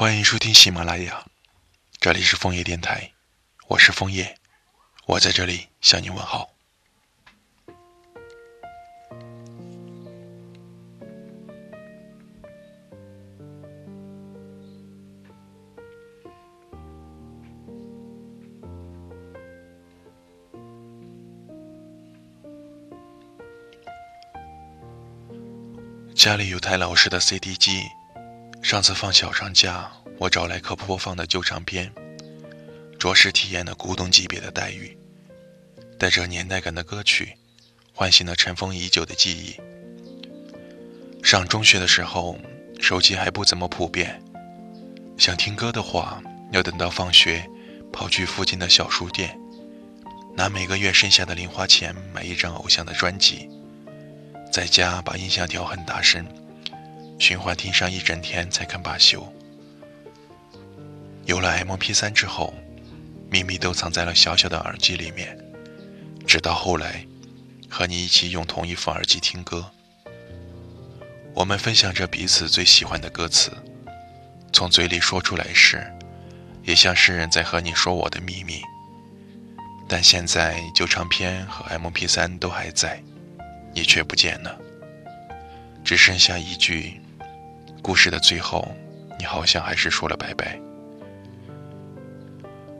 欢迎收听喜马拉雅，这里是枫叶电台，我是枫叶，我在这里向你问好。家里有台老式的 CD 机，上次放小长假，我找来可播放的旧唱片，着实体验了古董级别的待遇。带着年代感的歌曲，唤醒了尘封已久的记忆。上中学的时候，手机还不怎么普遍，想听歌的话，要等到放学，跑去附近的小书店，拿每个月剩下的零花钱买一张偶像的专辑。在家把音响调很大声，循环听上一整天才肯罢休。有了 MP3 之后，秘密都藏在了小小的耳机里面。直到后来，和你一起用同一副耳机听歌，我们分享着彼此最喜欢的歌词，从嘴里说出来时，也像诗人在和你说我的秘密。但现在旧唱片和 MP3 都还在。你却不见了，只剩下一句：“故事的最后，你好像还是说了拜拜。”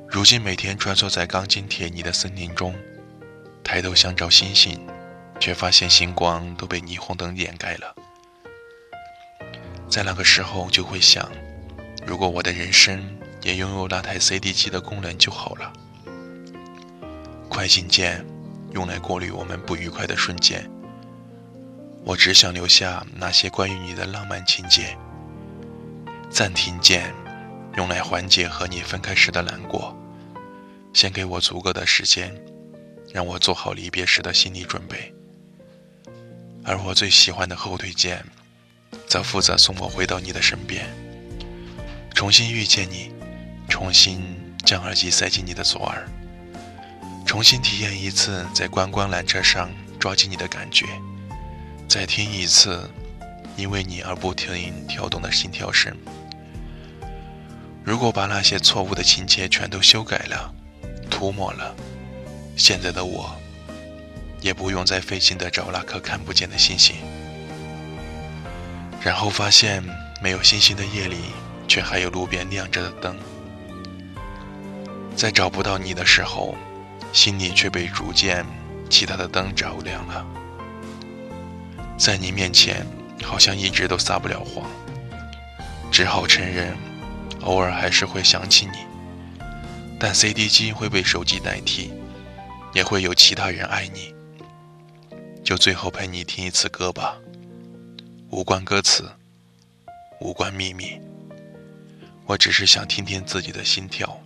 如今每天穿梭在钢筋铁泥的森林中，抬头想找星星，却发现星光都被霓虹灯掩盖了。在那个时候就会想，如果我的人生也拥有那台 CD 机的功能就好了。快进键用来过滤我们不愉快的瞬间。我只想留下那些关于你的浪漫情节。暂停键，用来缓解和你分开时的难过，先给我足够的时间，让我做好离别时的心理准备。而我最喜欢的后退键，则负责送我回到你的身边，重新遇见你，重新将耳机塞进你的左耳，重新体验一次在观光缆车上抓紧你的感觉。再听一次，因为你而不停跳动的心跳声。如果把那些错误的情节全都修改了、涂抹了，现在的我，也不用再费劲的找那颗看不见的星星。然后发现，没有星星的夜里，却还有路边亮着的灯。在找不到你的时候，心里却被逐渐其他的灯照亮了。在你面前，好像一直都撒不了谎，只好承认，偶尔还是会想起你。但 CD 机会被手机代替，也会有其他人爱你。就最后陪你听一次歌吧，无关歌词，无关秘密，我只是想听听自己的心跳，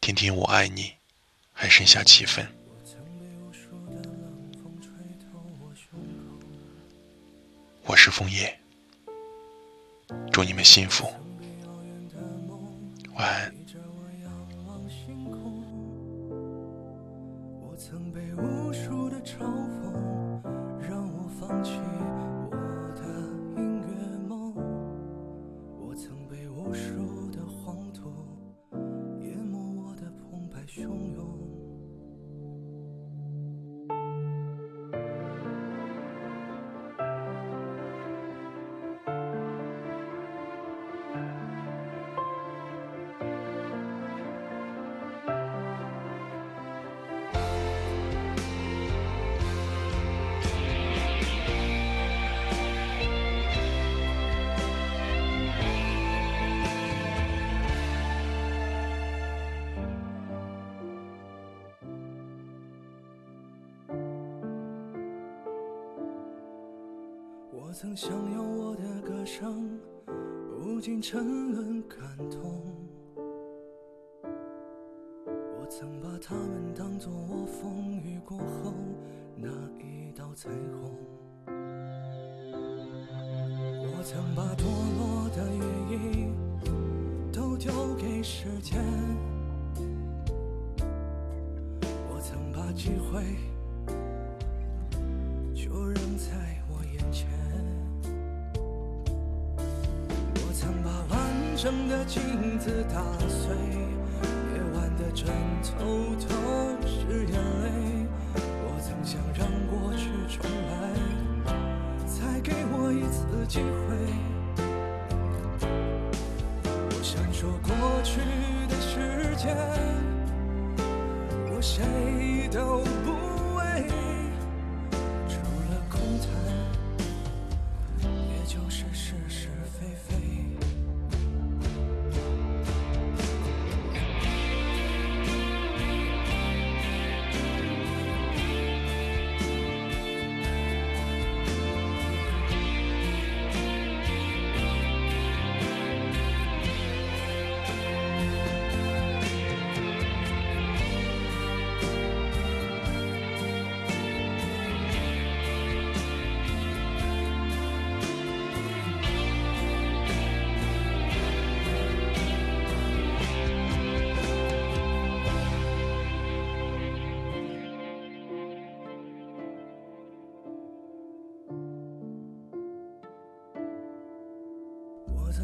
听听我爱你还剩下几分。我是枫叶，祝你们幸福，晚安。我曾想要我的歌声不禁沉沦感动，我曾把他们当作我风雨过后那一道彩虹，我曾把堕落的羽翼都丢给时间，我曾把机会。生的镜子打碎，夜晚的枕头都是眼泪。我曾想让过去重来，再给我一次机会。我想说过去的时间，我谁都不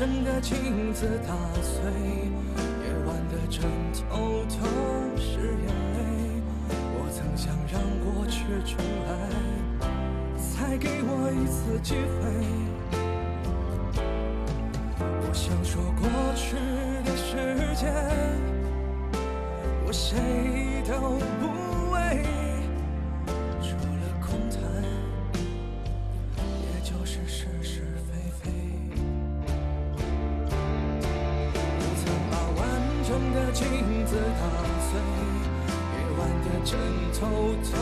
完整的镜子打碎，夜晚的枕头都是眼泪。我曾想让过去重来，再给我一次机会。我想说过去的时间，我谁都不为。镜子打碎，夜晚的枕头都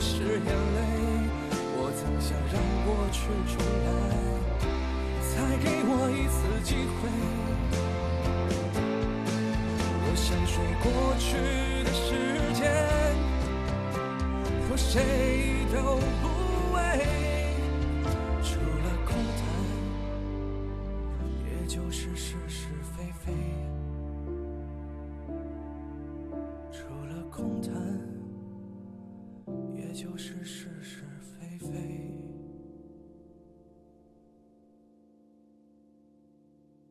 是眼泪。我曾想让过去重来，再给我一次机会。我想说过去的时间和谁都不为，除了空谈，也就是是是非非。